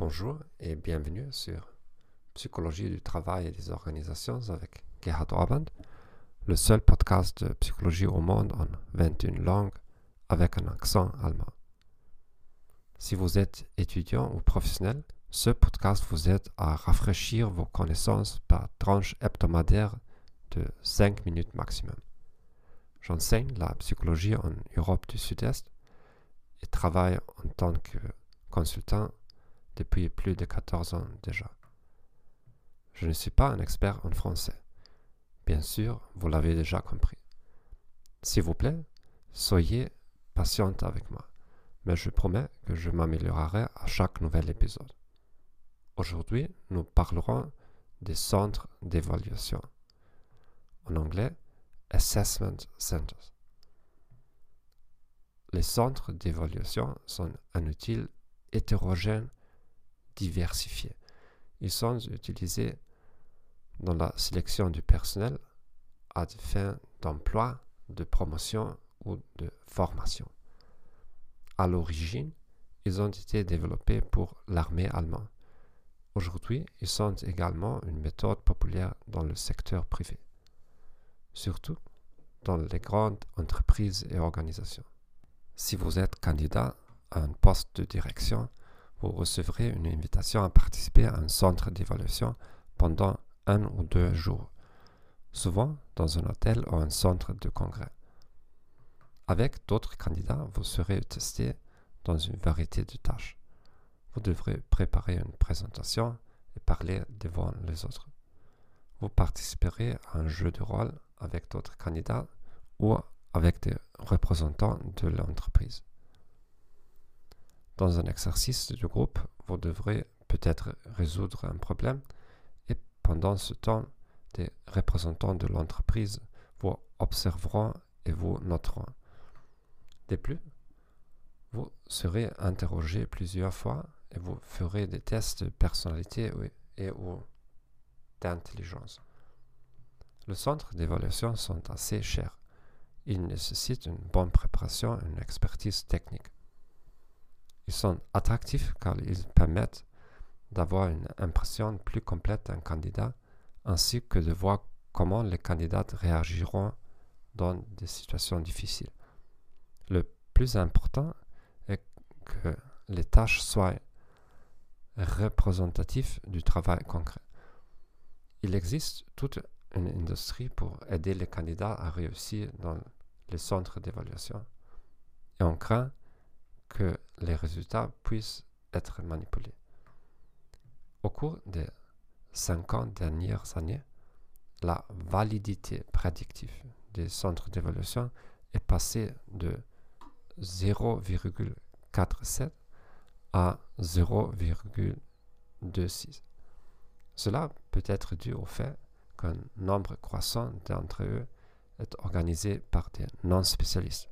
Bonjour et bienvenue sur Psychologie du travail et des organisations avec Gerhard Orband, le seul podcast de psychologie au monde en 21 langues avec un accent allemand. Si vous êtes étudiant ou professionnel, ce podcast vous aide à rafraîchir vos connaissances par tranche hebdomadaire de 5 minutes maximum. J'enseigne la psychologie en Europe du Sud-Est et travaille en tant que consultant depuis plus de 14 ans déjà. Je ne suis pas un expert en français. Bien sûr, vous l'avez déjà compris. S'il vous plaît, soyez patiente avec moi, mais je promets que je m'améliorerai à chaque nouvel épisode. Aujourd'hui, nous parlerons des centres d'évaluation. En anglais, Assessment Centers. Les centres d'évaluation sont un outil hétérogène diversifiés. Ils sont utilisés dans la sélection du personnel à des fins d'emploi, de promotion ou de formation. À l'origine, ils ont été développés pour l'armée allemande. Aujourd'hui, ils sont également une méthode populaire dans le secteur privé, surtout dans les grandes entreprises et organisations. Si vous êtes candidat à un poste de direction, vous recevrez une invitation à participer à un centre d'évaluation pendant un ou deux jours, souvent dans un hôtel ou un centre de congrès. Avec d'autres candidats, vous serez testé dans une variété de tâches. Vous devrez préparer une présentation et parler devant les autres. Vous participerez à un jeu de rôle avec d'autres candidats ou avec des représentants de l'entreprise. Dans un exercice de groupe, vous devrez peut-être résoudre un problème et pendant ce temps, des représentants de l'entreprise vous observeront et vous noteront. De plus, vous serez interrogé plusieurs fois et vous ferez des tests de personnalité et d'intelligence. Le centre d'évaluation sont assez chers. Ils nécessitent une bonne préparation et une expertise technique. Ils sont attractifs car ils permettent d'avoir une impression plus complète d'un candidat ainsi que de voir comment les candidats réagiront dans des situations difficiles. Le plus important est que les tâches soient représentatives du travail concret. Il existe toute une industrie pour aider les candidats à réussir dans les centres d'évaluation. Et on craint que les résultats puissent être manipulés. Au cours des 50 dernières années, la validité prédictive des centres d'évaluation est passée de 0,47 à 0,26. Cela peut être dû au fait qu'un nombre croissant d'entre eux est organisé par des non-spécialistes.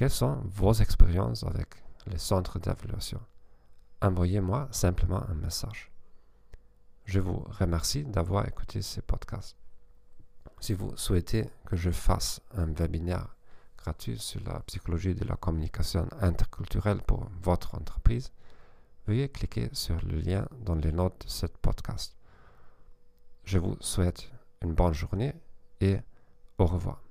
Quelles sont vos expériences avec les centres d'évaluation Envoyez-moi simplement un message. Je vous remercie d'avoir écouté ce podcast. Si vous souhaitez que je fasse un webinaire gratuit sur la psychologie de la communication interculturelle pour votre entreprise, veuillez cliquer sur le lien dans les notes de ce podcast. Je vous souhaite une bonne journée et au revoir.